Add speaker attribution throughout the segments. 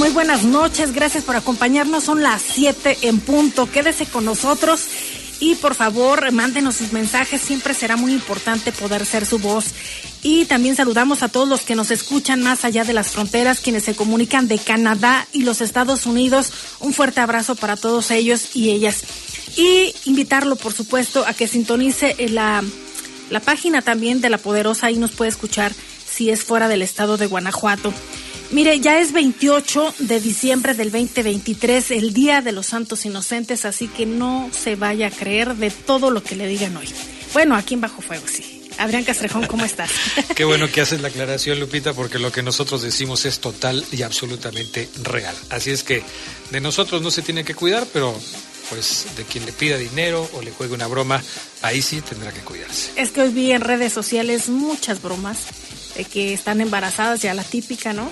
Speaker 1: Muy, buenas noches. Gracias por acompañarnos. Son las 7 en punto. Quédese con nosotros y por favor mándenos sus mensajes. Siempre será muy importante poder ser su voz. Y también saludamos a todos los que nos escuchan más allá de las fronteras, quienes se comunican de Canadá y los Estados Unidos. Un fuerte abrazo para todos ellos y ellas. Y invitarlo, por supuesto, a que sintonice la, la página también de La Poderosa. Ahí nos puede escuchar si es fuera del estado de Guanajuato. Mire, ya es 28 de diciembre del 2023, el Día de los Santos Inocentes, así que no se vaya a creer de todo lo que le digan hoy. Bueno, aquí en Bajo Fuego, sí. Adrián Castrejón, ¿cómo estás?
Speaker 2: Qué bueno que haces la aclaración, Lupita, porque lo que nosotros decimos es total y absolutamente real. Así es que de nosotros no se tiene que cuidar, pero pues de quien le pida dinero o le juegue una broma, ahí sí tendrá que cuidarse.
Speaker 1: Es que hoy vi en redes sociales muchas bromas de que están embarazadas, ya la típica, ¿no?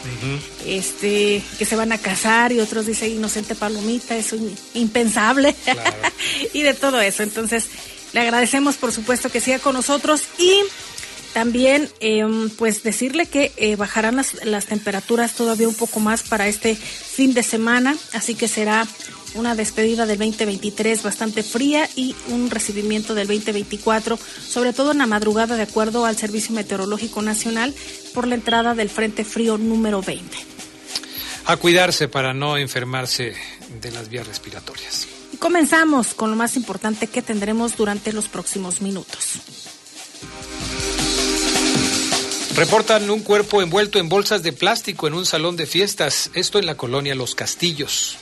Speaker 1: Este, que se van a casar y otros dicen inocente palomita, eso es impensable. y de todo eso. Entonces, le agradecemos por supuesto que siga con nosotros y también em, pues decirle que eh, bajarán las, las temperaturas todavía un poco más para este fin de semana, así que será una despedida del 2023 bastante fría y un recibimiento del 2024, sobre todo en la madrugada de acuerdo al Servicio Meteorológico Nacional por la entrada del Frente Frío número 20.
Speaker 2: A cuidarse para no enfermarse de las vías respiratorias.
Speaker 1: Y comenzamos con lo más importante que tendremos durante los próximos minutos.
Speaker 2: Reportan un cuerpo envuelto en bolsas de plástico en un salón de fiestas, esto en la colonia Los Castillos.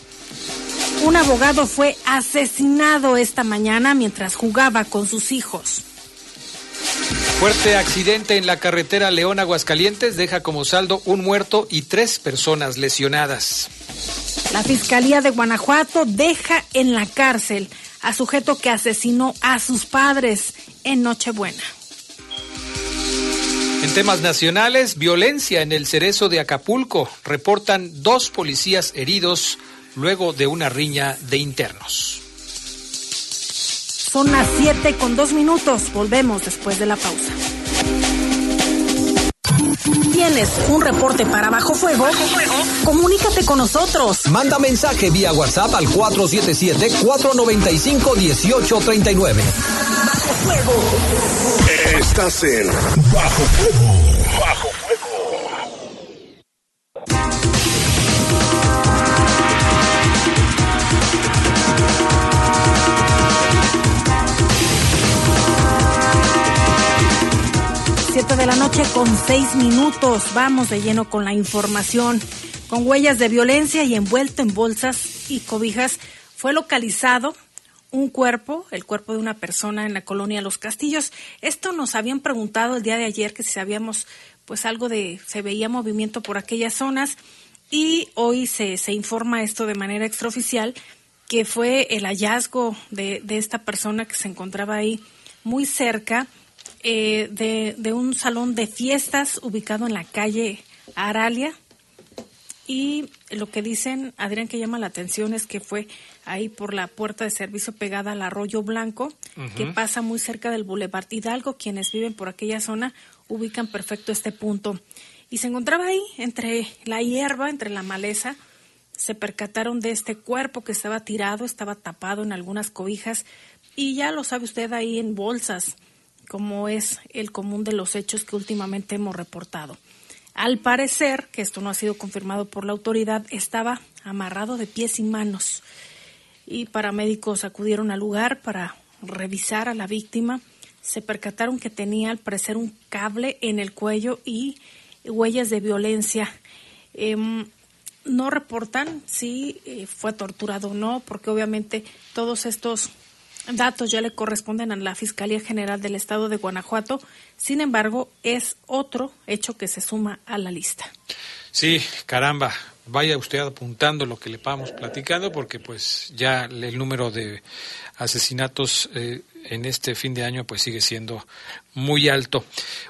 Speaker 1: Un abogado fue asesinado esta mañana mientras jugaba con sus hijos.
Speaker 2: Fuerte accidente en la carretera León Aguascalientes deja como saldo un muerto y tres personas lesionadas.
Speaker 1: La Fiscalía de Guanajuato deja en la cárcel a sujeto que asesinó a sus padres en Nochebuena.
Speaker 2: En temas nacionales, violencia en el cerezo de Acapulco. Reportan dos policías heridos luego de una riña de internos.
Speaker 1: Son las 7 con dos minutos. Volvemos después de la pausa. ¿Tienes un reporte para Bajo Fuego? Comunícate con nosotros.
Speaker 3: Manda mensaje vía WhatsApp al 477-495-1839.
Speaker 1: Bajo Fuego.
Speaker 4: Estás en Bajo Fuego. Bajo
Speaker 1: de con seis minutos. Vamos de lleno con la información. Con huellas de violencia y envuelto en bolsas y cobijas, fue localizado un cuerpo, el cuerpo de una persona en la colonia Los Castillos. Esto nos habían preguntado el día de ayer que si sabíamos pues algo de, se veía movimiento por aquellas zonas y hoy se, se informa esto de manera extraoficial que fue el hallazgo de, de esta persona que se encontraba ahí muy cerca eh, de, de, un salón de fiestas ubicado en la calle Aralia. Y lo que dicen, Adrián, que llama la atención es que fue ahí por la puerta de servicio pegada al Arroyo Blanco, que pasa muy cerca del Boulevard Hidalgo. Quienes viven por aquella zona ubican perfecto este punto. Y se encontraba ahí, entre la hierba, entre la maleza, se percataron de este cuerpo que estaba tirado, estaba tapado en algunas cobijas, y ya lo sabe usted ahí en bolsas como es el común de los hechos que últimamente hemos reportado. Al parecer, que esto no ha sido confirmado por la autoridad, estaba amarrado de pies y manos y paramédicos acudieron al lugar para revisar a la víctima. Se percataron que tenía al parecer un cable en el cuello y huellas de violencia. Em, no reportan si eh, fue torturado o no, porque obviamente todos estos datos ya le corresponden a la Fiscalía General del Estado de Guanajuato. Sin embargo, es otro hecho que se suma a la lista.
Speaker 2: Sí, caramba, vaya usted apuntando lo que le vamos platicando porque pues ya el número de asesinatos eh, en este fin de año pues sigue siendo muy alto.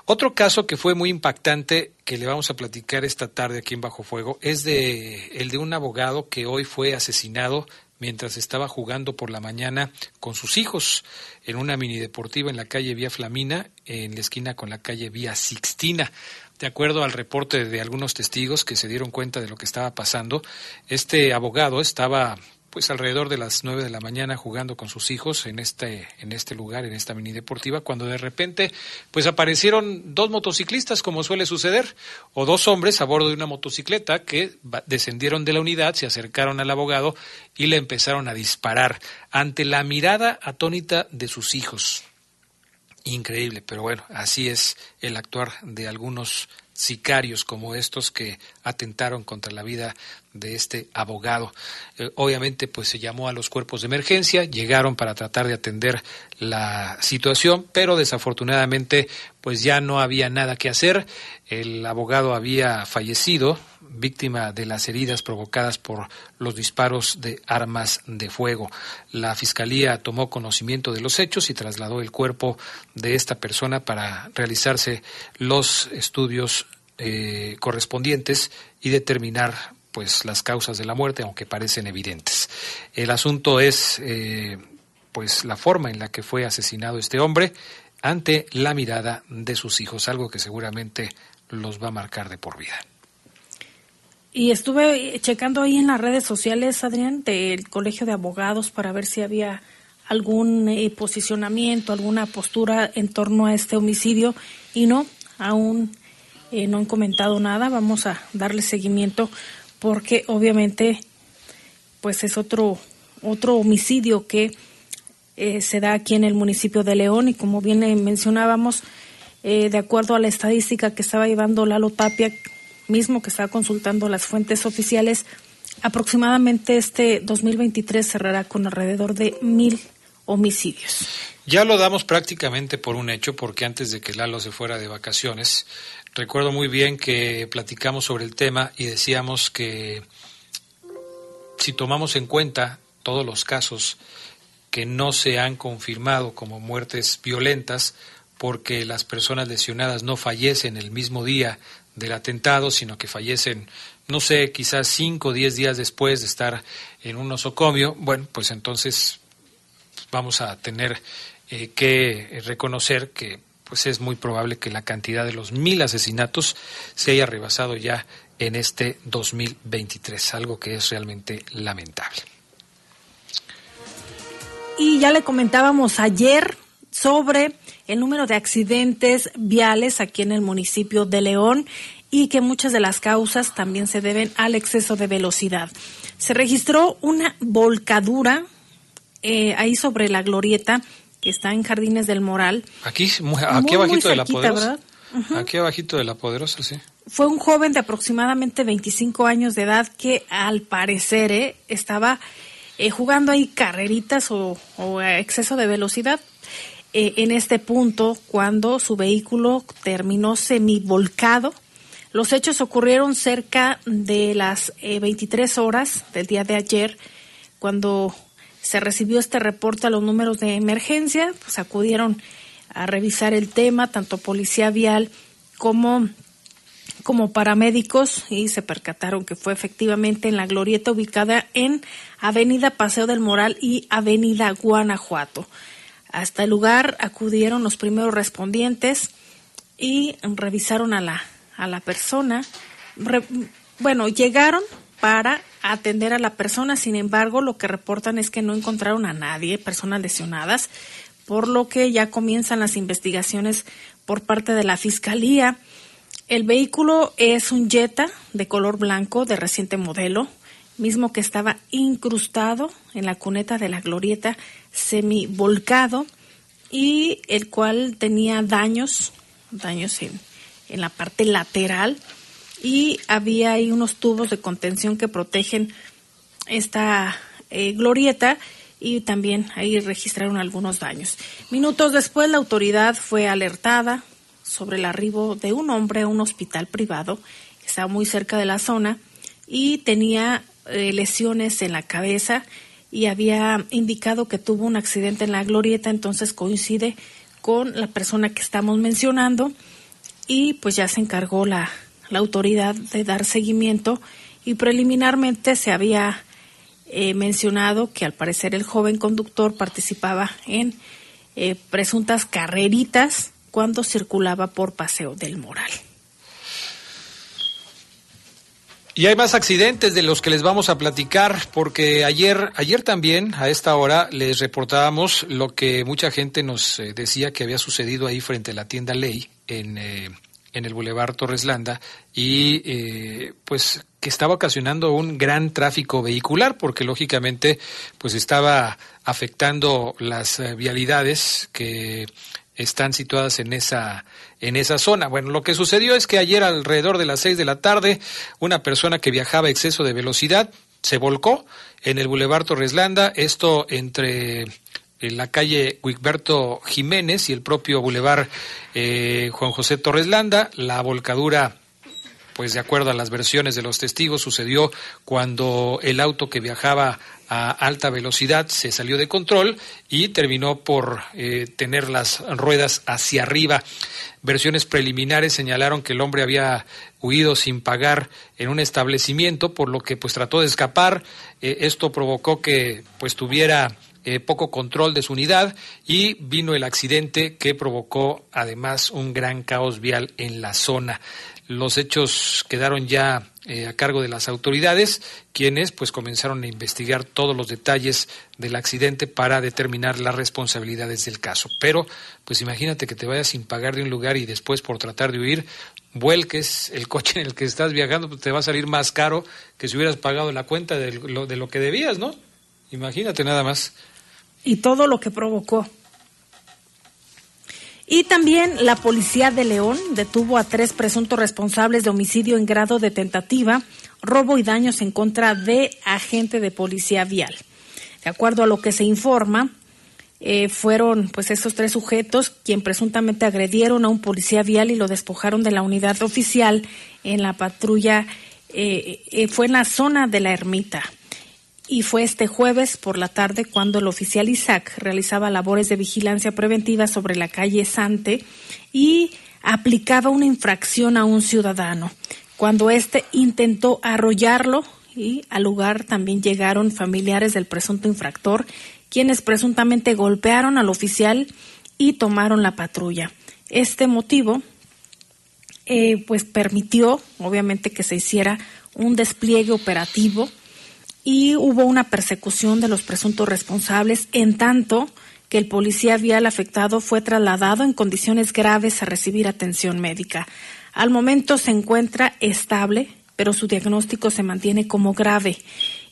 Speaker 2: Otro caso que fue muy impactante que le vamos a platicar esta tarde aquí en Bajo Fuego es de el de un abogado que hoy fue asesinado mientras estaba jugando por la mañana con sus hijos en una mini deportiva en la calle Vía Flamina, en la esquina con la calle Vía Sixtina. De acuerdo al reporte de algunos testigos que se dieron cuenta de lo que estaba pasando, este abogado estaba pues alrededor de las nueve de la mañana jugando con sus hijos en este, en este lugar, en esta mini deportiva, cuando de repente pues aparecieron dos motociclistas, como suele suceder, o dos hombres a bordo de una motocicleta que descendieron de la unidad, se acercaron al abogado y le empezaron a disparar ante la mirada atónita de sus hijos. Increíble, pero bueno, así es el actuar de algunos sicarios como estos que atentaron contra la vida de este abogado. Eh, obviamente, pues se llamó a los cuerpos de emergencia, llegaron para tratar de atender la situación, pero desafortunadamente, pues ya no había nada que hacer. El abogado había fallecido, víctima de las heridas provocadas por los disparos de armas de fuego. La fiscalía tomó conocimiento de los hechos y trasladó el cuerpo de esta persona para realizarse los estudios eh, correspondientes y determinar pues las causas de la muerte, aunque parecen evidentes. El asunto es eh, pues la forma en la que fue asesinado este hombre ante la mirada de sus hijos, algo que seguramente los va a marcar de por vida.
Speaker 1: Y estuve checando ahí en las redes sociales, Adrián, del Colegio de Abogados para ver si había algún eh, posicionamiento, alguna postura en torno a este homicidio y no, aún eh, no han comentado nada. Vamos a darle seguimiento porque obviamente pues es otro otro homicidio que eh, se da aquí en el municipio de León y como bien mencionábamos de acuerdo a la estadística que estaba llevando Lalo Tapia mismo que estaba consultando las fuentes oficiales aproximadamente este 2023 cerrará con alrededor de mil homicidios.
Speaker 2: Ya lo damos prácticamente por un hecho, porque antes de que Lalo se fuera de vacaciones, Recuerdo muy bien que platicamos sobre el tema y decíamos que si tomamos en cuenta todos los casos que no se han confirmado como muertes violentas, porque las personas lesionadas no fallecen el mismo día del atentado, sino que fallecen, no sé, quizás cinco o diez días después de estar en un nosocomio, bueno, pues entonces vamos a tener eh, que reconocer que pues es muy probable que la cantidad de los mil asesinatos se haya rebasado ya en este 2023, algo que es realmente lamentable.
Speaker 1: Y ya le comentábamos ayer sobre el número de accidentes viales aquí en el municipio de León y que muchas de las causas también se deben al exceso de velocidad. Se registró una volcadura eh, ahí sobre la glorieta está en Jardines del Moral.
Speaker 2: Aquí, aquí abajito de la Poderosa. Aquí abajito de la Poderosa, sí.
Speaker 1: Fue un joven de aproximadamente 25 años de edad que al parecer eh, estaba eh, jugando ahí carreritas o, exceso de velocidad. Eh, en este punto, cuando su vehículo terminó semivolcado, los hechos ocurrieron cerca de las 23 horas del día de ayer, cuando se recibió este reporte a los números de emergencia, pues acudieron a revisar el tema, tanto policía vial como, como paramédicos, y se percataron que fue efectivamente en la glorieta ubicada en Avenida Paseo del Moral y Avenida Guanajuato. Hasta el lugar acudieron los primeros respondientes y revisaron a la, a la persona. bueno, llegaron para atender a la persona. Sin embargo, lo que reportan es que no encontraron a nadie, personas lesionadas, por lo que ya comienzan las investigaciones por parte de la Fiscalía. El vehículo es un Jetta de color blanco de reciente modelo, mismo que estaba incrustado en la cuneta de la glorieta semi volcado y el cual tenía daños, daños en, en la parte lateral y había ahí unos tubos de contención que protegen esta eh, glorieta y también ahí registraron algunos daños. Minutos después la autoridad fue alertada sobre el arribo de un hombre a un hospital privado que estaba muy cerca de la zona y tenía eh, lesiones en la cabeza y había indicado que tuvo un accidente en la glorieta, entonces coincide con la persona que estamos mencionando y pues ya se encargó la, la autoridad de dar seguimiento y preliminarmente se había eh, mencionado que al parecer el joven conductor participaba en eh, presuntas carreritas cuando circulaba por Paseo del Moral.
Speaker 2: Y hay más accidentes de los que les vamos a platicar, porque ayer, ayer también a esta hora les reportábamos lo que mucha gente nos eh, decía que había sucedido ahí frente a la tienda Ley en, eh, en el Boulevard Torres Landa y eh, pues que estaba ocasionando un gran tráfico vehicular, porque lógicamente pues estaba afectando las vialidades que están situadas en esa, en esa zona. Bueno, lo que sucedió es que ayer alrededor de las seis de la tarde, una persona que viajaba a exceso de velocidad se volcó en el Boulevard Torreslanda, esto entre en la calle Wigberto Jiménez y el propio Boulevard eh, Juan José Torreslanda. La volcadura pues de acuerdo a las versiones de los testigos, sucedió cuando el auto que viajaba a alta velocidad se salió de control y terminó por eh, tener las ruedas hacia arriba. Versiones preliminares señalaron que el hombre había huido sin pagar en un establecimiento, por lo que pues trató de escapar. Eh, esto provocó que pues tuviera eh, poco control de su unidad y vino el accidente que provocó además un gran caos vial en la zona. Los hechos quedaron ya eh, a cargo de las autoridades, quienes pues comenzaron a investigar todos los detalles del accidente para determinar las responsabilidades del caso. Pero pues imagínate que te vayas sin pagar de un lugar y después por tratar de huir vuelques el coche en el que estás viajando, pues te va a salir más caro que si hubieras pagado la cuenta de lo, de lo que debías, ¿no? Imagínate nada más.
Speaker 1: Y todo lo que provocó. Y también la policía de León detuvo a tres presuntos responsables de homicidio en grado de tentativa, robo y daños en contra de agente de policía vial. De acuerdo a lo que se informa, eh, fueron pues esos tres sujetos quien presuntamente agredieron a un policía vial y lo despojaron de la unidad oficial en la patrulla, eh, eh, fue en la zona de la ermita y fue este jueves por la tarde cuando el oficial Isaac realizaba labores de vigilancia preventiva sobre la calle Sante y aplicaba una infracción a un ciudadano. Cuando éste intentó arrollarlo y al lugar también llegaron familiares del presunto infractor, quienes presuntamente golpearon al oficial y tomaron la patrulla. Este motivo eh, pues permitió obviamente que se hiciera un despliegue operativo y hubo una persecución de los presuntos responsables, en tanto que el policía vial afectado fue trasladado en condiciones graves a recibir atención médica. Al momento se encuentra estable, pero su diagnóstico se mantiene como grave.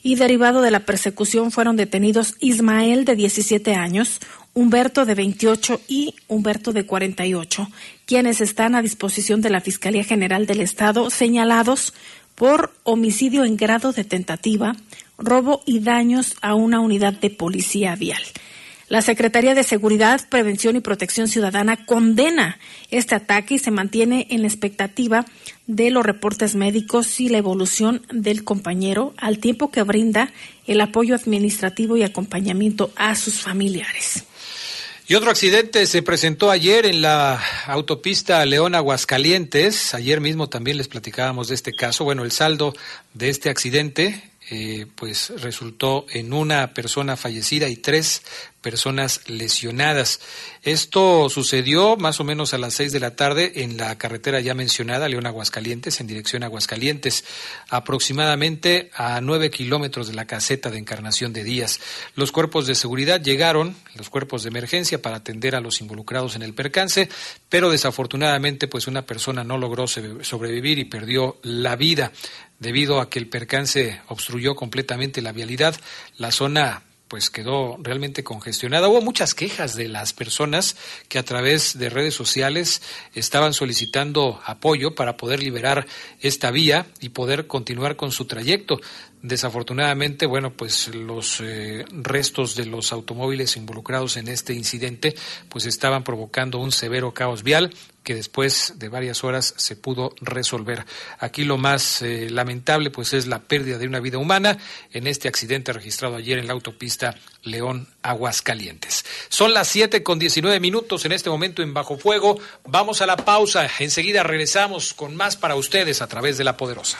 Speaker 1: Y derivado de la persecución fueron detenidos Ismael de 17 años, Humberto de 28 y Humberto de 48, quienes están a disposición de la Fiscalía General del Estado señalados por homicidio en grado de tentativa, robo y daños a una unidad de policía vial. La Secretaría de Seguridad, Prevención y Protección Ciudadana condena este ataque y se mantiene en expectativa de los reportes médicos y la evolución del compañero al tiempo que brinda el apoyo administrativo y acompañamiento a sus familiares.
Speaker 2: Y otro accidente se presentó ayer en la autopista León Aguascalientes. Ayer mismo también les platicábamos de este caso. Bueno, el saldo de este accidente eh, pues resultó en una persona fallecida y tres personas lesionadas. Esto sucedió más o menos a las seis de la tarde en la carretera ya mencionada, León Aguascalientes, en dirección a Aguascalientes, aproximadamente a nueve kilómetros de la caseta de Encarnación de Díaz. Los cuerpos de seguridad llegaron, los cuerpos de emergencia, para atender a los involucrados en el percance, pero desafortunadamente, pues una persona no logró sobrevivir y perdió la vida debido a que el percance obstruyó completamente la vialidad. La zona pues quedó realmente congestionada. Hubo muchas quejas de las personas que a través de redes sociales estaban solicitando apoyo para poder liberar esta vía y poder continuar con su trayecto. Desafortunadamente, bueno, pues los eh, restos de los automóviles involucrados en este incidente pues estaban provocando un severo caos vial que después de varias horas se pudo resolver. Aquí lo más eh, lamentable pues es la pérdida de una vida humana en este accidente registrado ayer en la autopista León Aguascalientes. Son las 7 con 19 minutos en este momento en Bajo Fuego. Vamos a la pausa. Enseguida regresamos con más para ustedes a través de la Poderosa.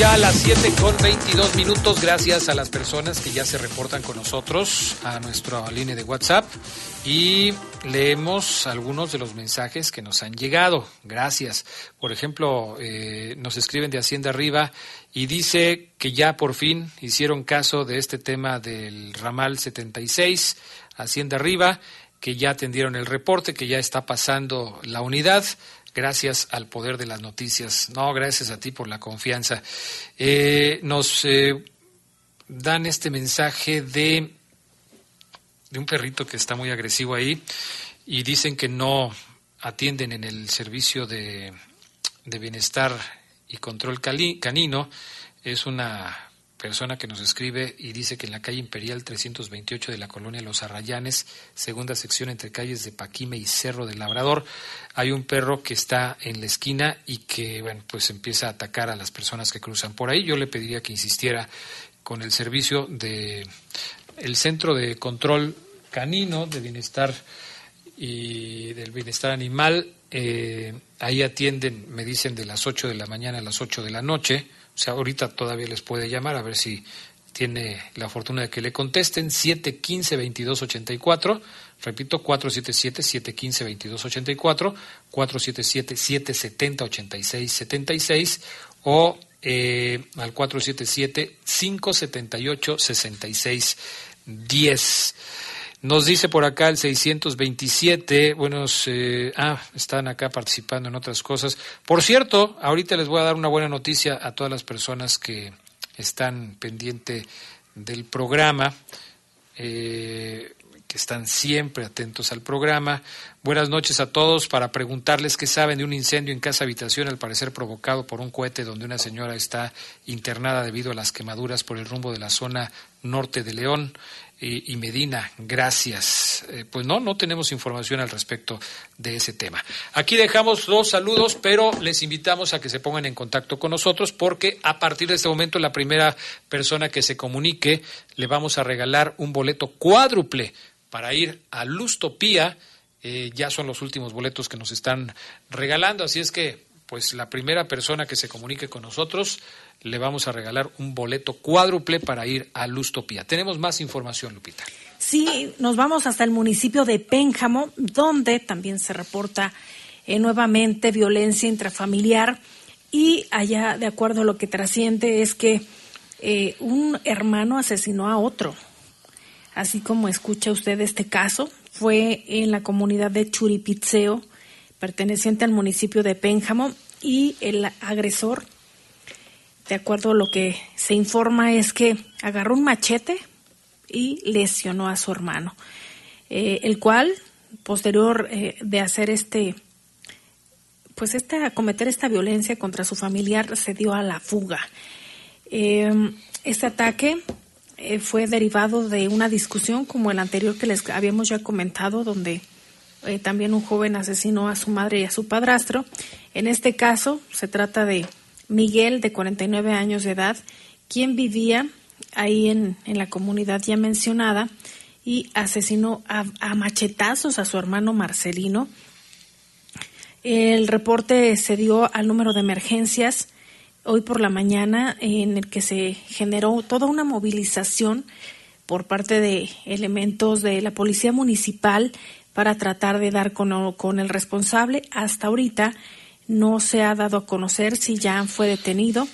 Speaker 2: ya a las 7 con 22 minutos. Gracias a las personas que ya se reportan con nosotros a nuestra línea de WhatsApp y leemos algunos de los mensajes que nos han llegado. Gracias. Por ejemplo, eh, nos escriben de Hacienda Arriba y dice que ya por fin hicieron caso de este tema del ramal 76, Hacienda Arriba, que ya atendieron el reporte, que ya está pasando la unidad gracias al poder de las noticias. No, gracias a ti por la confianza. Eh, nos eh, dan este mensaje de, de un perrito que está muy agresivo ahí y dicen que no atienden en el servicio de, de bienestar y control canino. Es una persona que nos escribe y dice que en la calle Imperial 328 de la colonia Los Arrayanes, segunda sección entre calles de Paquime y Cerro del Labrador, hay un perro que está en la esquina y que, bueno, pues empieza a atacar a las personas que cruzan por ahí. Yo le pediría que insistiera con el servicio de el Centro de Control Canino de Bienestar y del Bienestar Animal. Eh, ahí atienden, me dicen, de las 8 de la mañana a las 8 de la noche sea, ahorita todavía les puede llamar a ver si tiene la fortuna de que le contesten 715-2284, repito, 477-715-2284, 477-770-8676 o eh, al 477-578-6610. Nos dice por acá el 627, buenos, eh, ah, están acá participando en otras cosas. Por cierto, ahorita les voy a dar una buena noticia a todas las personas que están pendiente del programa, eh, que están siempre atentos al programa. Buenas noches a todos para preguntarles qué saben de un incendio en casa habitación, al parecer provocado por un cohete donde una señora está internada debido a las quemaduras por el rumbo de la zona norte de León y, Medina, gracias. Eh, pues no, no tenemos información al respecto de ese tema. Aquí dejamos dos saludos, pero les invitamos a que se pongan en contacto con nosotros porque a partir de este momento la primera persona que se comunique le vamos a regalar un boleto cuádruple para ir a Lustopía. Eh, ya son los últimos boletos que nos están regalando, así es que pues la primera persona que se comunique con nosotros le vamos a regalar un boleto cuádruple para ir a Lustopía. Tenemos más información, Lupita.
Speaker 1: Sí, nos vamos hasta el municipio de Pénjamo, donde también se reporta eh, nuevamente violencia intrafamiliar y allá, de acuerdo a lo que trasciende, es que eh, un hermano asesinó a otro. Así como escucha usted este caso, fue en la comunidad de Churipitzeo, perteneciente al municipio de Pénjamo, y el agresor de acuerdo a lo que se informa, es que agarró un machete y lesionó a su hermano, eh, el cual, posterior eh, de hacer este, pues este, cometer esta violencia contra su familiar, se dio a la fuga. Em, este ataque eh, fue derivado de una discusión como el anterior que les habíamos ya comentado, donde también un joven asesinó a su madre y a su padrastro. En este caso se trata de Miguel, de 49 años de edad, quien vivía ahí en, la comunidad ya mencionada y asesinó a, machetazos a su hermano Marcelino. El reporte se dio al número de emergencias hoy por la mañana en el que se generó toda una movilización por parte de elementos de la Policía Municipal para tratar de dar con, con el responsable. Hasta ahorita no se ha dado a conocer si ya fue detenido.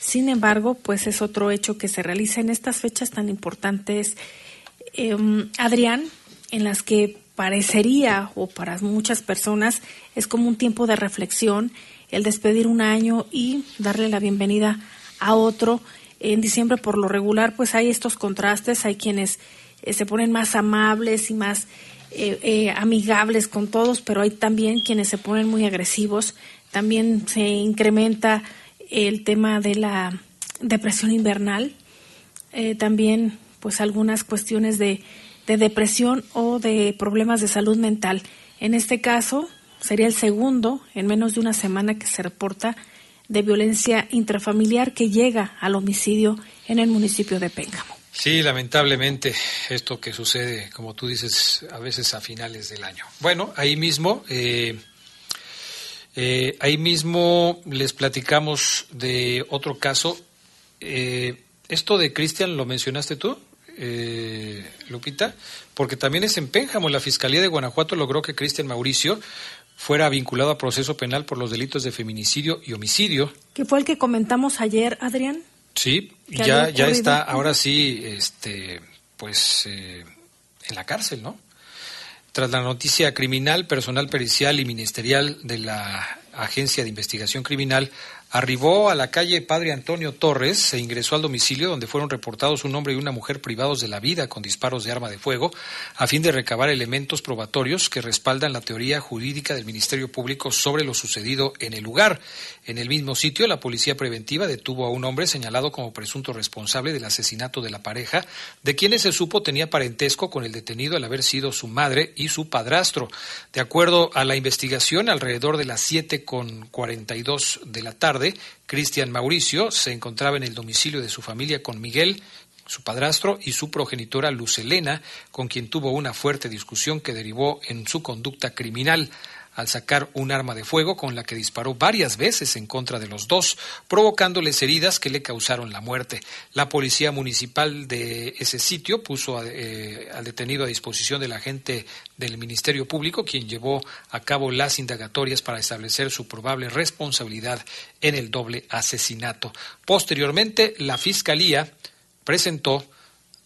Speaker 1: Sin embargo, pues es otro hecho que se realiza en estas fechas tan importantes, em, Adrián, en las que parecería, o para muchas personas, es como un tiempo de reflexión, el despedir un año y darle la bienvenida a otro. En diciembre, por lo regular, pues hay estos contrastes, hay quienes eh, se ponen más amables y más eh, eh, amigables con todos, pero hay también quienes se ponen muy agresivos. También se incrementa el tema de la depresión invernal, eh, también pues algunas cuestiones de, de depresión o de problemas de salud mental. En este caso sería el segundo en menos de una semana que se reporta de violencia intrafamiliar que llega al homicidio en el municipio de Pénjamo.
Speaker 2: Sí, lamentablemente esto que sucede, como tú dices, a veces a finales del año. Bueno, ahí mismo eh, eh, ahí mismo les platicamos de otro caso eh, esto de Cristian lo mencionaste tú, eh, Lupita, porque también es en Pénjamo. La Fiscalía de Guanajuato logró que Cristian Mauricio fuera vinculado a proceso penal por los delitos de feminicidio y homicidio.
Speaker 1: Que fue el que comentamos ayer, Adrián.
Speaker 2: Sí, ya, ya está, ahora sí, este, pues eh, en la cárcel, ¿no? Tras la noticia criminal, personal pericial y ministerial de la Agencia de Investigación Criminal Arribó a la calle Padre Antonio Torres, se ingresó al domicilio donde fueron reportados un hombre y una mujer privados de la vida con disparos de arma de fuego, a fin de recabar elementos probatorios que respaldan la teoría jurídica del Ministerio Público sobre lo sucedido en el lugar. En el mismo sitio, la policía preventiva detuvo a un hombre señalado como presunto responsable del asesinato de la pareja, de quienes se supo tenía parentesco con el detenido al haber sido su madre y su padrastro. De acuerdo a la investigación, alrededor de las siete con dos de la tarde, Cristian Mauricio se encontraba en el domicilio de su familia con Miguel, su padrastro, y su progenitora Luz Elena, con quien tuvo una fuerte discusión que derivó en su conducta criminal al sacar un arma de fuego con la que disparó varias veces en contra de los dos, provocándoles heridas que le causaron la muerte. La policía municipal de ese sitio puso eh, al detenido a disposición del agente del Ministerio Público, quien llevó a cabo las indagatorias para establecer su probable responsabilidad en el doble asesinato. Posteriormente, la Fiscalía presentó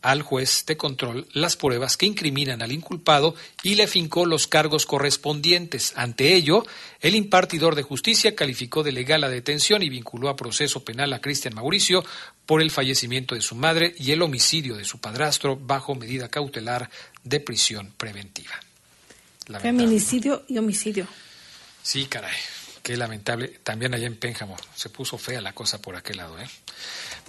Speaker 2: al juez de control las pruebas que incriminan al inculpado y le fincó los cargos correspondientes. Ante ello, el impartidor de justicia calificó de legal la detención y vinculó a proceso penal a Cristian Mauricio por el fallecimiento de su madre y el homicidio de su padrastro bajo medida cautelar de prisión preventiva.
Speaker 1: Feminicidio y homicidio.
Speaker 2: Sí, caray. Qué lamentable. También allá en Pénjamo se puso fea la cosa por aquel lado. ¿eh?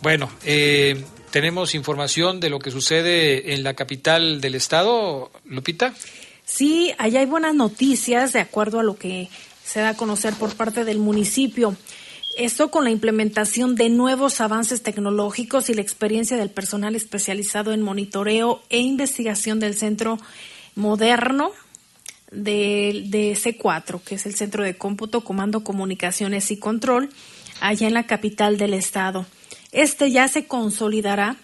Speaker 2: Bueno, eh, tenemos información de lo que sucede en la capital del estado, Lupita.
Speaker 1: Sí, allá hay buenas noticias de acuerdo a lo que se da a conocer por parte del municipio. Esto con la implementación de nuevos avances tecnológicos y la experiencia del personal especializado en monitoreo e investigación del Centro Moderno de, de C4, que es el Centro de Cómputo, Comando, Comunicaciones y Control, allá en la capital del estado. Este ya se consolidará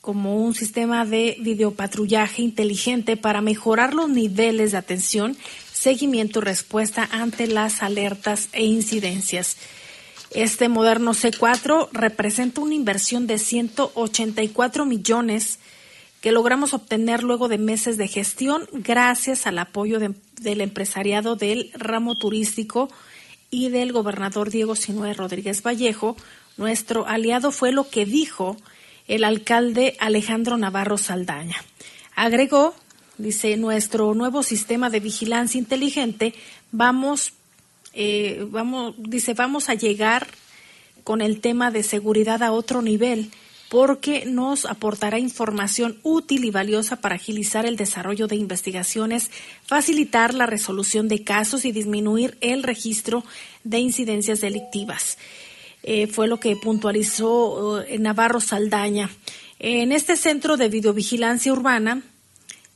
Speaker 1: como un sistema de videopatrullaje inteligente para mejorar los niveles de atención, seguimiento y respuesta ante las alertas e incidencias. Este moderno C4 representa una inversión de 184 millones que logramos obtener luego de meses de gestión gracias al apoyo del empresariado del ramo turístico y del gobernador Diego Sinue Rodríguez Vallejo. Nuestro aliado fue lo que dijo el alcalde Alejandro Navarro Saldaña. Agregó, dice, nuestro nuevo sistema de vigilancia inteligente, vamos, eh, vamos, dice, vamos a llegar con el tema de seguridad a otro nivel porque nos aportará información útil y valiosa para agilizar el desarrollo de investigaciones, facilitar la resolución de casos y disminuir el registro de incidencias delictivas. Eh, fue lo que puntualizó eh, Navarro Saldaña. En este centro de videovigilancia urbana,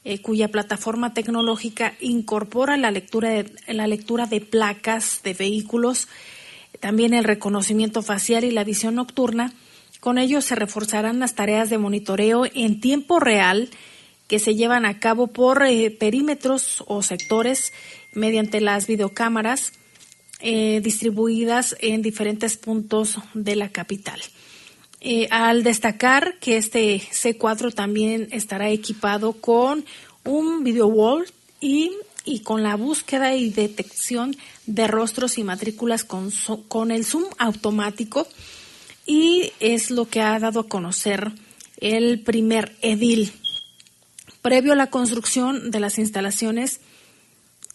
Speaker 1: eh, cuya plataforma tecnológica incorpora la lectura, de, la lectura de placas de vehículos, también el reconocimiento facial y la visión nocturna, con ello se reforzarán las tareas de monitoreo en tiempo real que se llevan a cabo por eh, perímetros o sectores mediante las videocámaras eh, distribuidas en diferentes puntos de la capital. Eh, al destacar que este C4 también estará equipado con un video wall y, y con la búsqueda y detección de rostros y matrículas con, con el zoom automático y es lo que ha dado a conocer el primer edil. Previo a la construcción de las instalaciones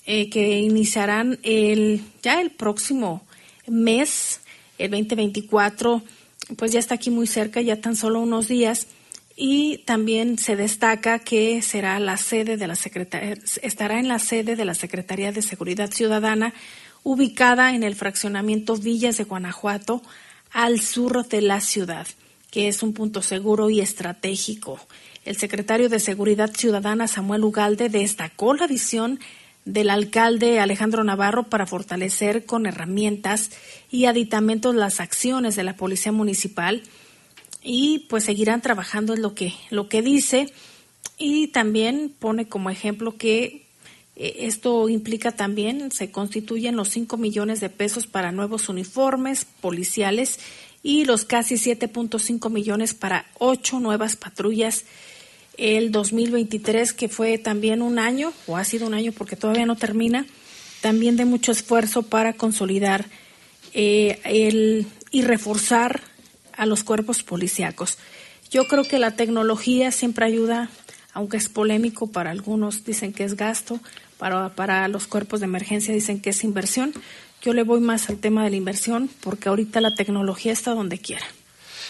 Speaker 1: eh, que iniciarán el, ya el próximo mes, el 2024, pues ya está aquí muy cerca, ya tan solo unos días. Y también se destaca que será la sede de la estará en la sede de la Secretaría de Seguridad Ciudadana, ubicada en el fraccionamiento Villas de Guanajuato, al sur de la ciudad, que es un punto seguro y estratégico. El secretario de Seguridad Ciudadana, Samuel Ugalde, destacó la visión del alcalde Alejandro Navarro para fortalecer con herramientas y aditamentos las acciones de la Policía Municipal y pues seguirán trabajando en lo que, lo que dice y también pone como ejemplo que esto implica también, se constituyen los 5 millones de pesos para nuevos uniformes policiales y los casi 7.5 millones para ocho nuevas patrullas el 2023, que fue también un año, o ha sido un año porque todavía no termina, también de mucho esfuerzo para consolidar eh, el, y reforzar a los cuerpos policíacos. Yo creo que la tecnología siempre ayuda, aunque es polémico para algunos, dicen que es gasto, para, para los cuerpos de emergencia dicen que es inversión. Yo le voy más al tema de la inversión porque ahorita la tecnología está donde quiera.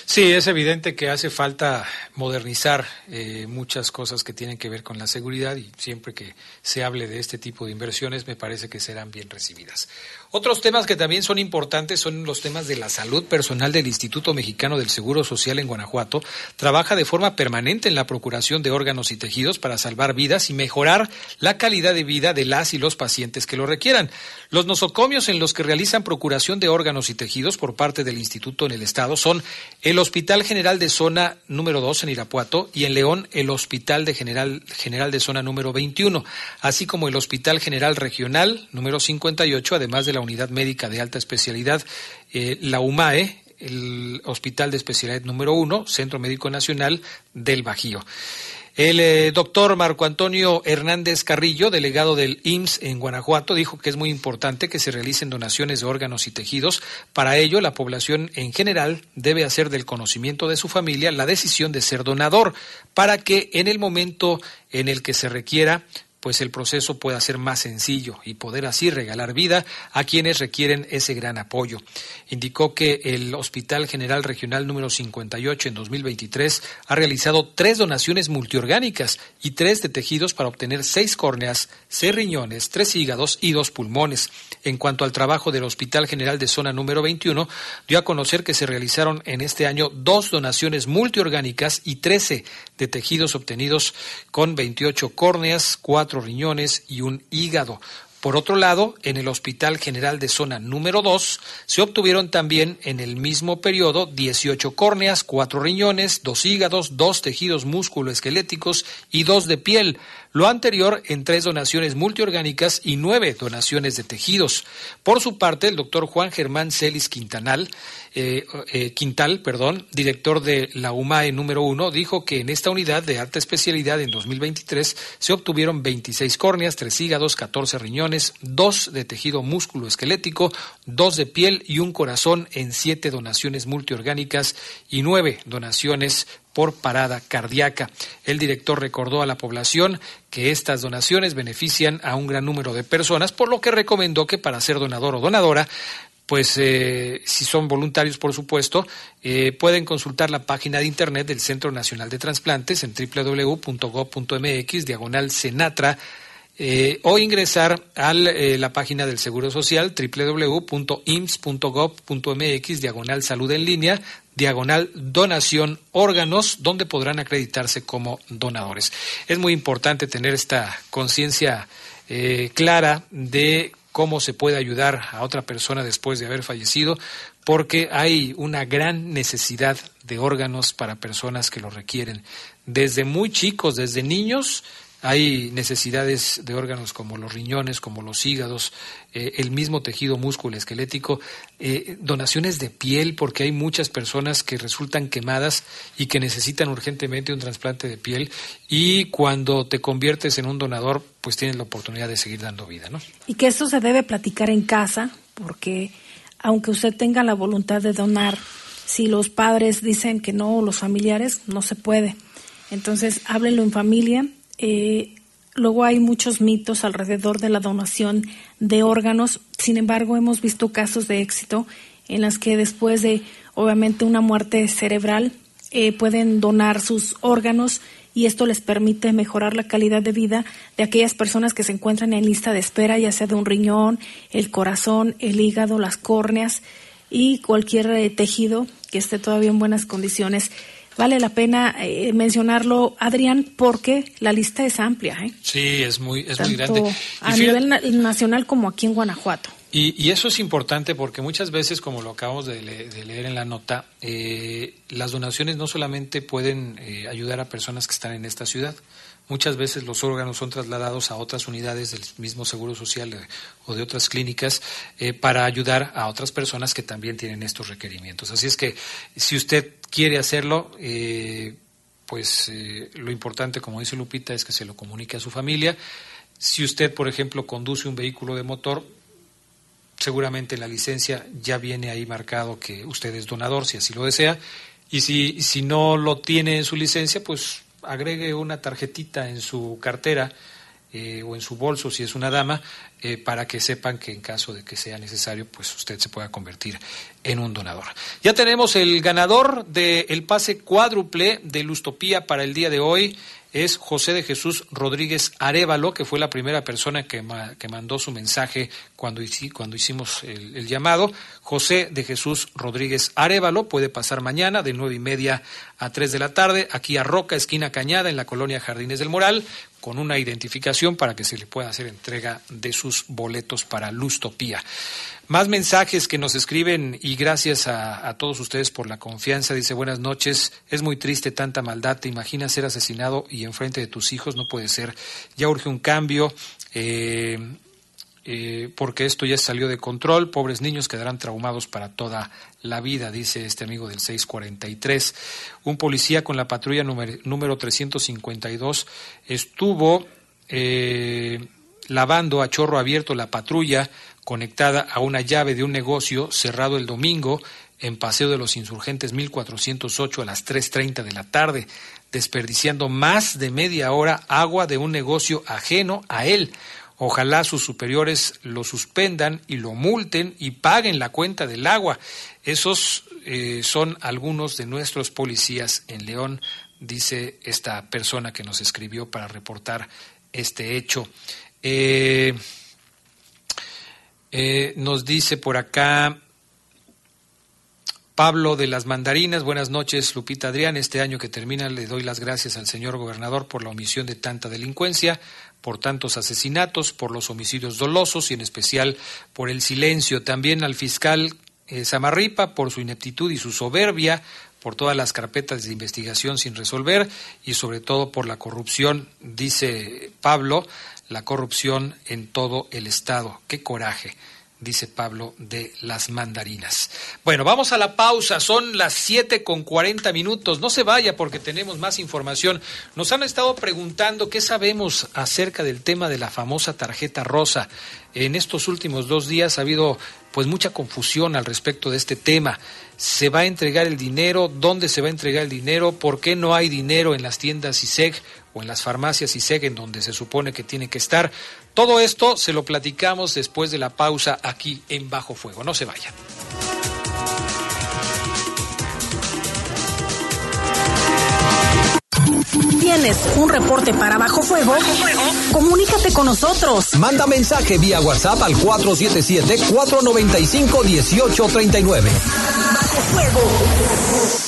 Speaker 2: Sí, es evidente que hace falta modernizar eh, muchas cosas que tienen que ver con la seguridad y siempre que se hable de este tipo de inversiones me parece que serán bien recibidas. Otros temas que también son importantes son los temas de la salud personal del Instituto Mexicano del Seguro Social en Guanajuato. Trabaja de forma permanente en la procuración de órganos y tejidos para salvar vidas y mejorar la calidad de vida de las y los pacientes que lo requieran. Los nosocomios en los que realizan procuración de órganos y tejidos por parte del instituto en el estado son el Hospital General de Zona número 2 en Irapuato y en León el Hospital de General, General de Zona número 21, así como el Hospital General Regional número 58, además de la Unidad Médica de Alta Especialidad, eh, la UMAE, el Hospital de Especialidad número uno, Centro Médico Nacional del Bajío. El eh, doctor Marco Antonio Hernández Carrillo, delegado del IMSS en Guanajuato, dijo que es muy importante que se realicen donaciones de órganos y tejidos. Para ello, la población en general debe hacer del conocimiento de su familia la decisión de ser donador para que en el momento en el que se requiera pues el proceso pueda ser más sencillo y poder así regalar vida a quienes requieren ese gran apoyo. Indicó que el Hospital General Regional número 58 en 2023 ha realizado tres donaciones multiorgánicas y tres de tejidos para obtener seis córneas, seis riñones, tres hígados y dos pulmones. En cuanto al trabajo del Hospital General de Zona número 21, dio a conocer que se realizaron en este año dos donaciones multiorgánicas y 13 de tejidos obtenidos con 28 córneas, cuatro riñones y un hígado. Por otro lado, en el Hospital General de Zona número 2 se obtuvieron también en el mismo periodo 18 córneas, cuatro riñones, dos hígados, dos tejidos musculoesqueléticos y dos de piel, lo anterior en tres donaciones multiorgánicas y nueve donaciones de tejidos. Por su parte, el doctor Juan Germán Celis Quintanal, eh, eh, Quintal, perdón, director de la UMAE número uno, dijo que en esta unidad de alta especialidad en 2023 se obtuvieron 26 córneas, tres hígados, 14 riñones, dos de tejido músculo esquelético, dos de piel y un corazón en siete donaciones multiorgánicas y nueve donaciones por parada cardíaca. El director recordó a la población que estas donaciones benefician a un gran número de personas, por lo que recomendó que para ser donador o donadora pues eh, si son voluntarios, por supuesto, eh, pueden consultar la página de internet del Centro Nacional de Transplantes en www.gov.mx, diagonal Senatra, eh, o ingresar a la página del Seguro Social, www.ims.gov.mx, diagonal Salud en línea, diagonal donación órganos, donde podrán acreditarse como donadores. Es muy importante tener esta conciencia eh, clara de cómo se puede ayudar a otra persona después de haber fallecido, porque hay una gran necesidad de órganos para personas que lo requieren. Desde muy chicos, desde niños, hay necesidades de órganos como los riñones, como los hígados, eh, el mismo tejido músculo esquelético, eh, donaciones de piel, porque hay muchas personas que resultan quemadas y que necesitan urgentemente un trasplante de piel. Y cuando te conviertes en un donador, pues tienes la oportunidad de seguir dando vida, ¿no?
Speaker 1: Y que esto se debe platicar en casa, porque aunque usted tenga la voluntad de donar, si los padres dicen que no, los familiares, no se puede. Entonces, háblenlo en familia, eh, luego hay muchos mitos alrededor de la donación de órganos. Sin embargo, hemos visto casos de éxito en las que después de, obviamente, una muerte cerebral, eh, pueden donar sus órganos y esto les permite mejorar la calidad de vida de aquellas personas que se encuentran en lista de espera, ya sea de un riñón, el corazón, el hígado, las córneas y cualquier eh, tejido que esté todavía en buenas condiciones. Vale la pena eh, mencionarlo, Adrián, porque la lista es amplia. ¿eh?
Speaker 2: Sí, es muy, es muy grande.
Speaker 1: a nivel nacional como aquí en Guanajuato.
Speaker 2: Y, eso es importante porque muchas veces, como lo acabamos de, leer en la nota, eh, las donaciones no solamente pueden eh, ayudar a personas que están en esta ciudad, muchas veces los órganos son trasladados a otras unidades del mismo Seguro Social eh, o de otras clínicas para ayudar a otras personas que también tienen estos requerimientos. Así es que si usted quiere hacerlo, pues lo importante, como dice Lupita, es que se lo comunique a su familia. Si usted, por ejemplo, conduce un vehículo de motor, seguramente en la licencia ya viene ahí marcado que usted es donador, si así lo desea. Y si, si no lo tiene en su licencia, pues agregue una tarjetita en su cartera eh, o en su bolso si es una dama, eh, para que sepan que en caso de que sea necesario, pues usted se pueda convertir en un donador. Ya tenemos el ganador del pase cuádruple de Lustopía para el día de hoy es José de Jesús Rodríguez Arevalo, que fue la primera persona que, que mandó su mensaje cuando, cuando hicimos el, llamado. José de Jesús Rodríguez Arevalo puede pasar mañana de nueve y media a tres de la tarde aquí a Roca, esquina Cañada, en la colonia Jardines del Moral, con una identificación para que se le pueda hacer entrega de sus boletos para Lustopía. Más mensajes que nos escriben y gracias a, todos ustedes por la confianza. Dice, buenas noches, es muy triste tanta maldad, te imaginas ser asesinado y enfrente de tus hijos, no puede ser. Ya urge un cambio. Eh, eh, porque esto ya salió de control, pobres niños quedarán traumados para toda la vida, dice este amigo del 643. Un policía con la patrulla número, número 352 estuvo eh, lavando a chorro abierto la patrulla conectada a una llave de un negocio cerrado el domingo en Paseo de los Insurgentes 1408 a las 3.30 de la tarde, desperdiciando más de media hora agua de un negocio ajeno a él. Ojalá sus superiores lo suspendan y lo multen y paguen la cuenta del agua. Esos eh, son algunos de nuestros policías en León, dice esta persona que nos escribió para reportar este hecho. Eh, eh, nos dice por acá Pablo de las Mandarinas, buenas noches Lupita Adrián, este año que termina le doy las gracias al señor gobernador por la omisión de tanta delincuencia, por tantos asesinatos, por los homicidios dolosos y en especial por el silencio, también al fiscal eh, Samarripa por su ineptitud y su soberbia, por todas las carpetas de investigación sin resolver y sobre todo por la corrupción, dice Pablo, la corrupción en todo el Estado. Qué coraje dice Pablo de las mandarinas. Bueno, vamos a la pausa, son las siete con cuarenta minutos, no se vaya porque tenemos más información. Nos han estado preguntando qué sabemos acerca del tema de la famosa tarjeta rosa. En estos últimos dos días ha habido pues mucha confusión al respecto de este tema. ¿Se va a entregar el dinero? ¿Dónde se va a entregar el dinero? ¿Por qué no hay dinero en las tiendas ISEG o en las farmacias ISEG en donde se supone que tiene que estar? Todo esto se lo platicamos después de la pausa aquí en Bajo Fuego. No se vayan.
Speaker 1: ¿Tienes un reporte para Bajo Fuego? Comunícate con nosotros.
Speaker 3: Manda mensaje vía WhatsApp al 477-495-1839. Bajo Fuego.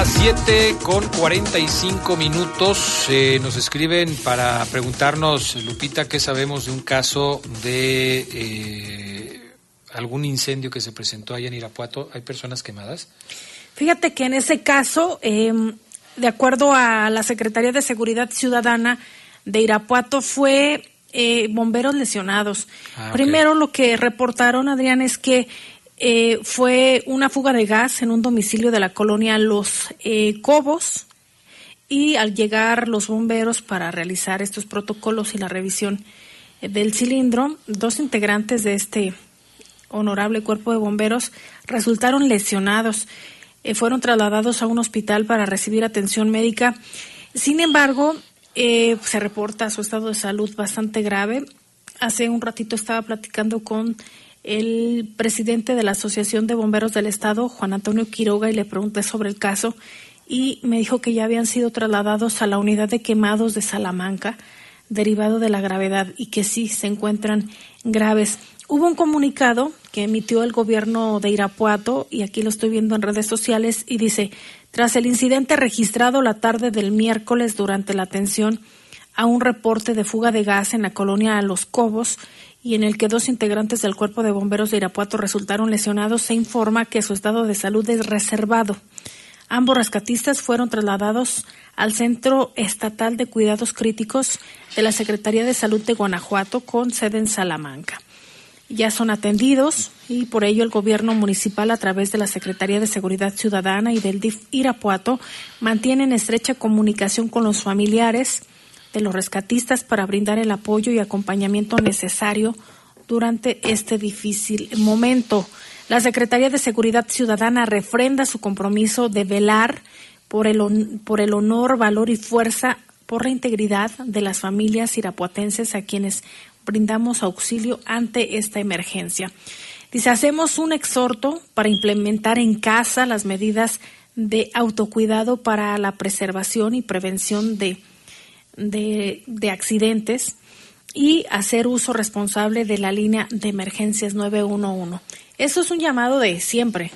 Speaker 2: Las 7 con 45 minutos. Eh, nos escriben para preguntarnos, Lupita, ¿qué sabemos de un caso de eh, algún incendio que se presentó allá en Irapuato? ¿Hay personas quemadas?
Speaker 1: Fíjate que en ese caso, em, de acuerdo a la Secretaría de Seguridad Ciudadana de Irapuato, fue eh, bomberos lesionados. Ah, Primero lo que reportaron, Adrián, es que eh, fue una fuga de gas en un domicilio de la colonia Los eh, Cobos y al llegar los bomberos para realizar estos protocolos y la revisión eh, del cilindro, dos integrantes de este honorable cuerpo de bomberos resultaron lesionados. fueron trasladados a un hospital para recibir atención médica. Sin embargo, se reporta su estado de salud bastante grave. Hace un ratito estaba platicando con el presidente de la Asociación de Bomberos del Estado, Juan Antonio Quiroga, y le pregunté sobre el caso y me dijo que ya habían sido trasladados a la unidad de quemados de Salamanca, derivado de la gravedad, y que sí se encuentran graves. Hubo un comunicado que emitió el gobierno de Irapuato, y aquí lo estoy viendo en redes sociales, y dice, tras el incidente registrado la tarde del miércoles durante la atención a un reporte de fuga de gas en la colonia Los Cobos, y en el que dos integrantes del Cuerpo de Bomberos de Irapuato resultaron lesionados, se informa que su estado de salud es reservado. Ambos rescatistas fueron trasladados al Centro Estatal de Cuidados Críticos de la Secretaría de Salud de Guanajuato con sede en Salamanca. Ya son atendidos y por ello el gobierno municipal a través de la Secretaría de Seguridad Ciudadana y del DIF Irapuato mantienen estrecha comunicación con los familiares, de los rescatistas para brindar el apoyo y acompañamiento necesario durante este difícil momento. La Secretaría de Seguridad Ciudadana refrenda su compromiso de velar por el, por el honor, valor y fuerza por la integridad de las familias irapuatenses a quienes brindamos auxilio ante esta emergencia. Dice, hacemos un exhorto para implementar en casa las medidas de autocuidado para la preservación y prevención de de, accidentes y hacer uso responsable de la línea de emergencias 911. Eso es un llamado de siempre,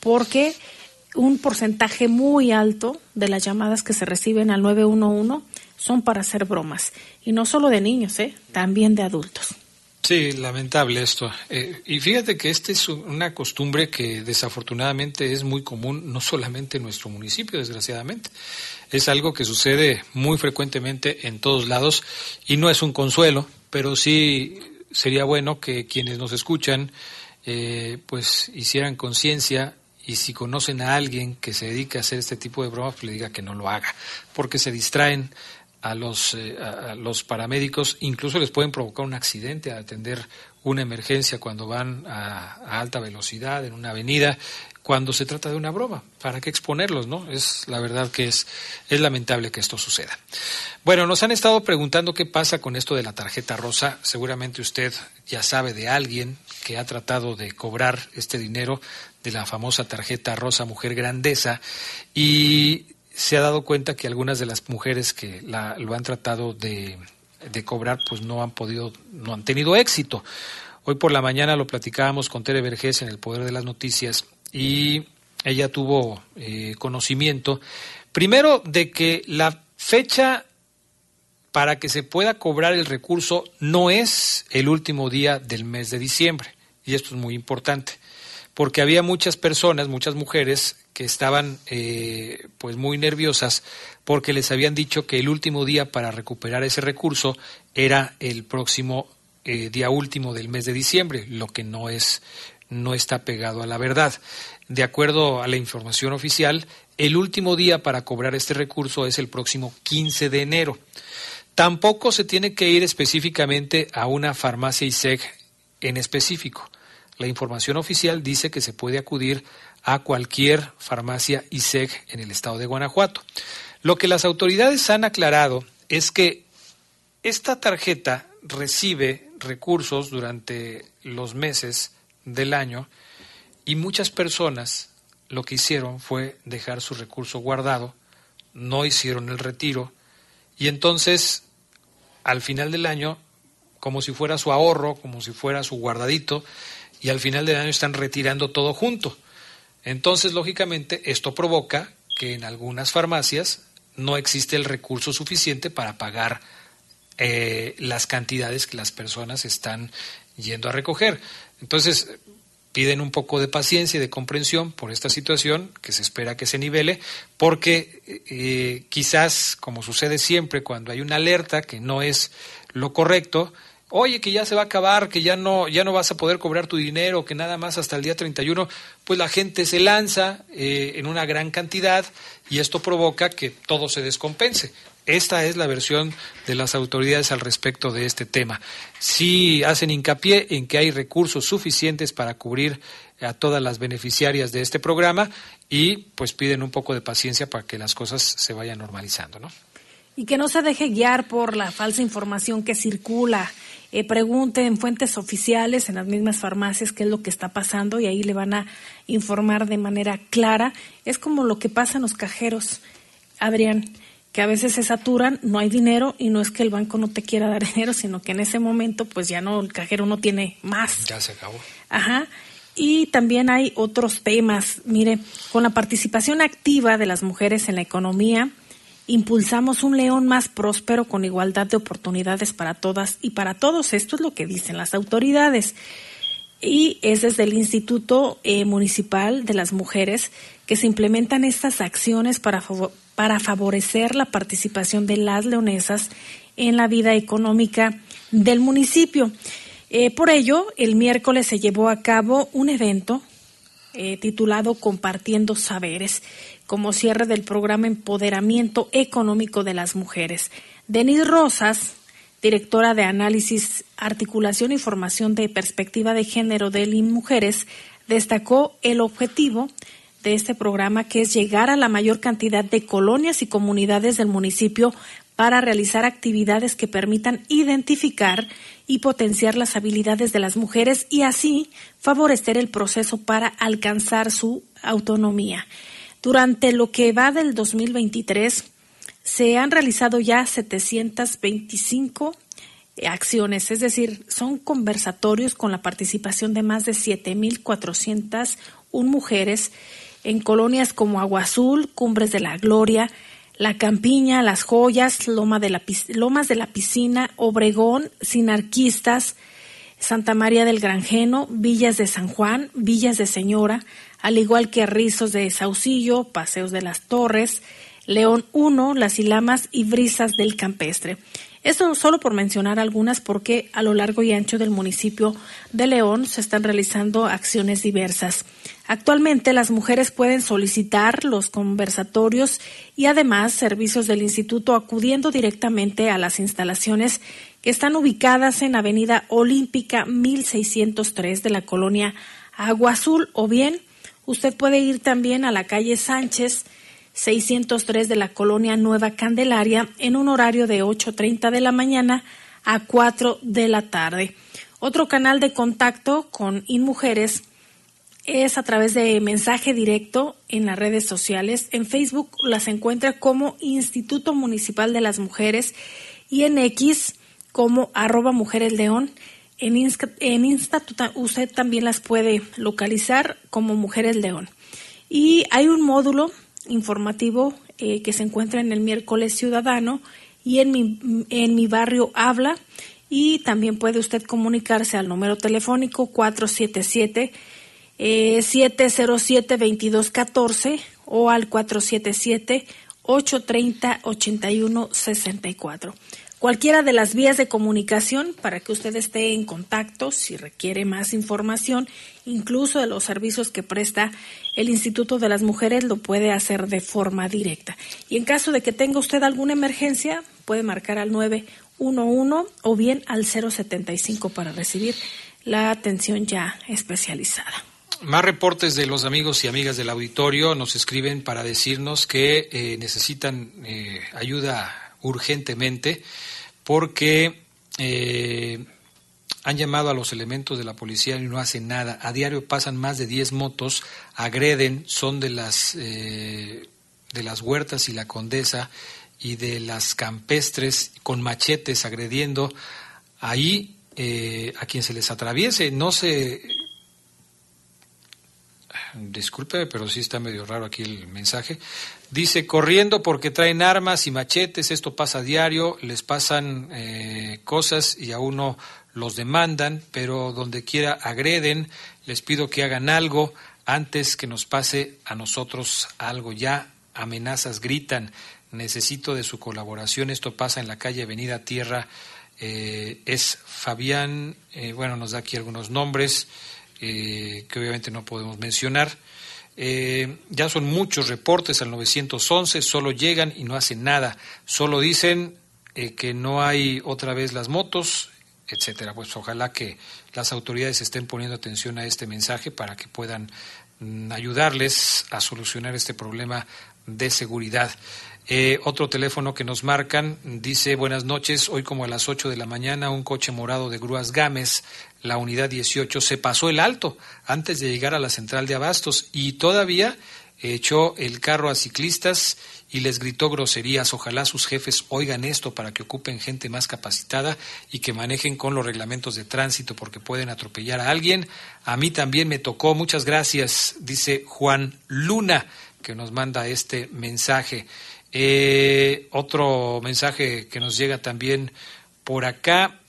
Speaker 1: porque un porcentaje muy alto de las llamadas que se reciben al 911 son para hacer bromas. Y no solo de niños, ¿eh? también de adultos.
Speaker 2: Sí, lamentable esto. Eh, y fíjate que esta es una costumbre que desafortunadamente es muy común, no solamente en nuestro municipio, desgraciadamente. Es algo que sucede muy frecuentemente en todos lados y no es un consuelo, pero sí sería bueno que quienes nos escuchan eh, pues hicieran conciencia y si conocen a alguien que se dedica a hacer este tipo de bromas, pues le diga que no lo haga, porque se distraen, a los, eh, a los paramédicos, incluso les pueden provocar un accidente a atender una emergencia cuando van a, alta velocidad en una avenida, cuando se trata de una broma. ¿Para qué exponerlos, no? Es la verdad que es, es lamentable que esto suceda. Bueno, nos han estado preguntando qué pasa con esto de la tarjeta rosa. Seguramente usted ya sabe de alguien que ha tratado de cobrar este dinero de la famosa tarjeta rosa mujer grandeza y se ha dado cuenta que algunas de las mujeres que la, lo han tratado de, cobrar pues no han podido, no han tenido éxito. Hoy por la mañana lo platicábamos con Tere Vergés en el Poder de las Noticias y ella tuvo eh, conocimiento, primero, de que la fecha para que se pueda cobrar el recurso no es el último día del mes de diciembre. Y esto es muy importante, porque había muchas personas, muchas mujeres que estaban eh, pues muy nerviosas porque les habían dicho que el último día para recuperar ese recurso era el próximo eh, día último del mes de diciembre, lo que no es no está pegado a la verdad. De acuerdo a la información oficial, el último día para cobrar este recurso es el próximo 15 de enero. Tampoco se tiene que ir específicamente a una farmacia ISEG en específico. La información oficial dice que se puede acudir a cualquier farmacia ISEG en el estado de Guanajuato. Lo que las autoridades han aclarado es que esta tarjeta recibe recursos durante los meses del año y muchas personas lo que hicieron fue dejar su recurso guardado, no hicieron el retiro y entonces al final del año, como si fuera su ahorro, como si fuera su guardadito, y al final del año están retirando todo junto. Entonces, lógicamente, esto provoca que en algunas farmacias no existe el recurso suficiente para pagar eh, las cantidades que las personas están yendo a recoger. Entonces, piden un poco de paciencia y de comprensión por esta situación, que se espera que se nivele, porque eh, quizás, como sucede siempre, cuando hay una alerta que no es lo correcto, oye, que ya se va a acabar, que ya no, ya no vas a poder cobrar tu dinero, que nada más hasta el día 31, pues la gente se lanza eh, en una gran cantidad y esto provoca que todo se descompense. Esta es la versión de las autoridades al respecto de este tema. Sí hacen hincapié en que hay recursos suficientes para cubrir a todas las beneficiarias de este programa y pues piden un poco de paciencia para que las cosas se vayan normalizando, ¿no?
Speaker 1: Y que no se deje guiar por la falsa información que circula eh, pregunte en fuentes oficiales, en las mismas farmacias, qué es lo que está pasando y ahí le van a informar de manera clara. Es como lo que pasa en los cajeros, Adrián, que a veces se saturan, no hay dinero y no es que el banco no te quiera dar dinero, sino que en ese momento pues ya no, el cajero no tiene más.
Speaker 2: Ya se acabó.
Speaker 1: Ajá. Y también hay otros temas. Mire, con la participación activa de las mujeres en la economía, impulsamos un león más próspero con igualdad de oportunidades para todas y para todos. Esto es lo que dicen las autoridades. Y es desde el Instituto eh, Municipal de las Mujeres que se implementan estas acciones para, para favorecer la participación de las leonesas en la vida económica del municipio. Eh, por ello, el miércoles se llevó a cabo un evento eh, titulado Compartiendo Saberes, como cierre del programa Empoderamiento Económico de las Mujeres. Denise Rosas, directora de Análisis, Articulación y Formación de Perspectiva de Género de Mujeres, destacó el objetivo de este programa, que es llegar a la mayor cantidad de colonias y comunidades del municipio para realizar actividades que permitan identificar y potenciar las habilidades de las mujeres y así favorecer el proceso para alcanzar su autonomía. Durante lo que va del 2023, se han realizado ya 725 acciones, es decir, son conversatorios con la participación de más de 7.401 mujeres en colonias como Agua Azul, Cumbres de la Gloria, La Campiña, Las Joyas, Loma de la, Lomas de la Piscina, Obregón, Sinarquistas, Santa María del Granjeno, Villas de San Juan, Villas de Señora, al igual que Rizos de Saucillo, Paseos de las Torres, León 1, Las Ilamas y Brisas del Campestre. Esto solo por mencionar algunas porque a lo largo y ancho del municipio de León se están realizando acciones diversas. Actualmente las mujeres pueden solicitar los conversatorios y además servicios del instituto acudiendo directamente a las instalaciones que están ubicadas en Avenida Olímpica 1603 de la colonia Agua Azul o bien usted puede ir también a la calle Sánchez 603 de la colonia Nueva Candelaria en un horario de 8.30 de la mañana a 4 de la tarde. Otro canal de contacto con InMujeres es a través de mensaje directo en las redes sociales. En Facebook las encuentra como Instituto Municipal de las Mujeres y en X como arroba Mujeres León. En Insta, en usted también las puede localizar como Mujeres León. Y hay un módulo informativo eh, que se encuentra en el miércoles ciudadano y en mi, en mi barrio habla y también puede usted comunicarse al número telefónico 477 707 2214 o al 477 830 8164 cualquiera de las vías de comunicación para que usted esté en contacto si requiere más información, incluso de los servicios que presta el Instituto de las Mujeres, lo puede hacer de forma directa. Y en caso de que tenga usted alguna emergencia, puede marcar al 911 o bien al 075 para recibir la atención ya especializada.
Speaker 2: Más reportes de los amigos y amigas del auditorio nos escriben para decirnos que eh, necesitan eh, ayuda urgentemente porque eh, han llamado a los elementos de la policía y no hacen nada. A diario pasan más de 10 motos, agreden, son de las, eh, de las huertas y la condesa y de las campestres con machetes agrediendo ahí eh, a quien se les atraviese. No se disculpe, pero sí está medio raro aquí el mensaje. Dice, corriendo porque traen armas y machetes, esto pasa a diario, les pasan eh, cosas y a uno los demandan, pero donde quiera agreden, les pido que hagan algo antes que nos pase a nosotros algo. Ya amenazas gritan, necesito de su colaboración, esto pasa en la calle Avenida Tierra, eh, es Fabián, eh, bueno, nos da aquí algunos nombres. Eh, que obviamente no podemos mencionar. Eh, ya son muchos reportes al 911, solo llegan y no hacen nada, solo dicen eh, que no hay otra vez las motos, etcétera. Pues ojalá que las autoridades estén poniendo atención a este mensaje para que puedan mm, ayudarles a solucionar este problema de seguridad. Eh, otro teléfono que nos marcan dice, buenas noches, hoy como a las 8 de la mañana un coche morado de grúas Gámez, la unidad 18, se pasó el alto antes de llegar a la central de abastos y todavía echó el carro a ciclistas y les gritó groserías. Ojalá sus jefes oigan esto para que ocupen gente más capacitada y que manejen con los reglamentos de tránsito porque pueden atropellar a alguien. A mí también me tocó. Muchas gracias, dice Juan Luna, que nos manda este mensaje. Eh, otro mensaje que nos llega también por acá.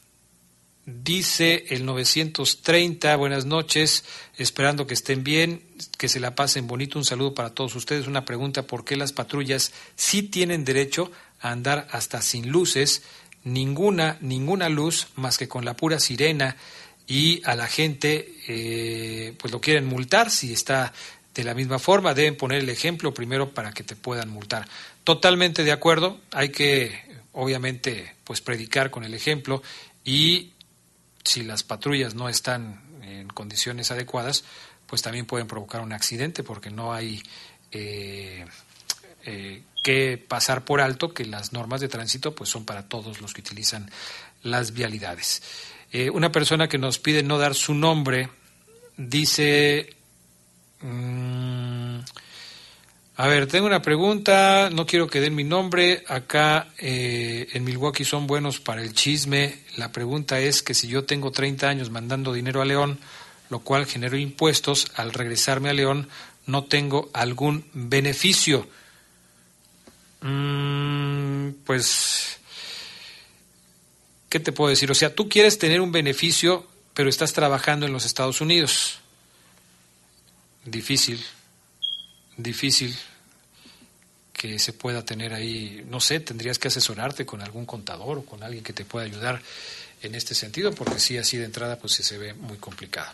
Speaker 2: Dice el 930, buenas noches, esperando que estén bien, que se la pasen bonito. Un saludo para todos ustedes. Una pregunta, ¿por qué las patrullas sí tienen derecho a andar hasta sin luces? Ninguna, ninguna luz más que con la pura sirena y a la gente eh, pues lo quieren multar si está de la misma forma. Deben poner el ejemplo primero para que te puedan multar. Totalmente de acuerdo, hay que obviamente pues predicar con el ejemplo y si las patrullas no están en condiciones adecuadas, pues también pueden provocar un accidente porque no hay eh, eh, que pasar por alto que las normas de tránsito pues son para todos los que utilizan las vialidades. Eh, una persona que nos pide no dar su nombre dice... Mm, a ver, tengo una pregunta, no quiero que den mi nombre. Acá eh, en Milwaukee son buenos para el chisme. La pregunta es que si yo tengo 30 años mandando dinero a León, lo cual genero impuestos, al regresarme a León no tengo algún beneficio. Mm, pues, ¿qué te puedo decir? O sea, tú quieres tener un beneficio, pero estás trabajando en los Estados Unidos. Difícil difícil que se pueda tener ahí, no sé, tendrías que asesorarte con algún contador o con alguien que te pueda ayudar en este sentido, porque sí, así de entrada, pues sí se ve muy complicado.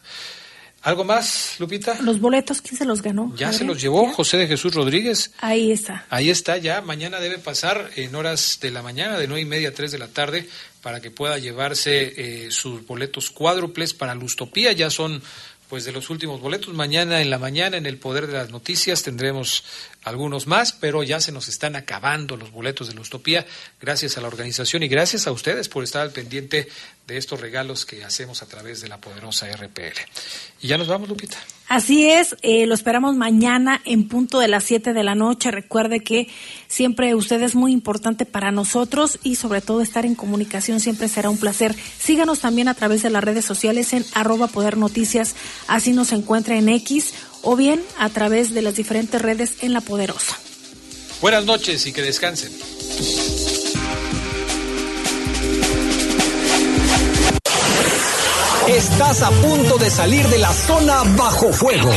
Speaker 2: ¿Algo más, Lupita?
Speaker 1: Los boletos, ¿quién se los ganó?
Speaker 2: Ya se los llevó José de Jesús Rodríguez.
Speaker 1: Ahí está.
Speaker 2: Ahí está, ya. Mañana debe pasar en horas de la mañana, de nueve y media a tres de la tarde, para que pueda llevarse eh, sus boletos cuádruples para Lustopía. Ya son pues de los últimos boletos. Mañana en la mañana en el Poder de las Noticias tendremos algunos más, pero ya se nos están acabando los boletos de la Utopía. Gracias a la organización y gracias a ustedes por estar al pendiente de estos regalos que hacemos a través de la poderosa RPL. Y ya nos vamos, Lupita.
Speaker 1: Así es, eh, lo esperamos mañana en punto de las 7 de la noche. Recuerde que siempre usted es muy importante para nosotros y sobre todo estar en comunicación siempre será un placer. Síganos también a través de las redes sociales en arroba poder noticias, así nos encuentra en X o bien a través de las diferentes redes en La Poderosa.
Speaker 2: Buenas noches y que descansen.
Speaker 3: Estás a punto de salir de la zona bajo fuego.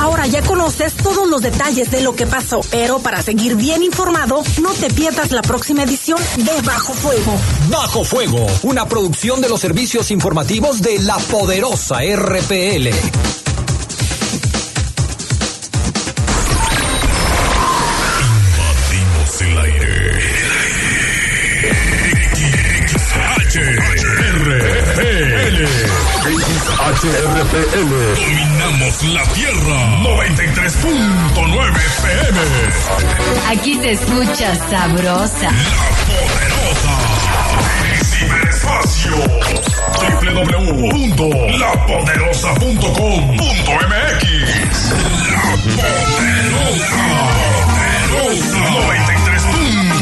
Speaker 5: Ahora ya conoces todos los detalles de lo que pasó, pero para seguir bien informado, no te pierdas la próxima edición de Bajo Fuego.
Speaker 3: Bajo Fuego, una producción de los servicios informativos de la poderosa RPL.
Speaker 4: XHRPL. Dominamos la Tierra. 93.9 PM.
Speaker 6: Aquí se escucha sabrosa.
Speaker 4: La poderosa. Www.lapoderosa.com.mx. La poderosa. Poderosa.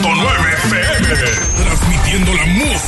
Speaker 4: 93.9 FM. Transmitiendo la música.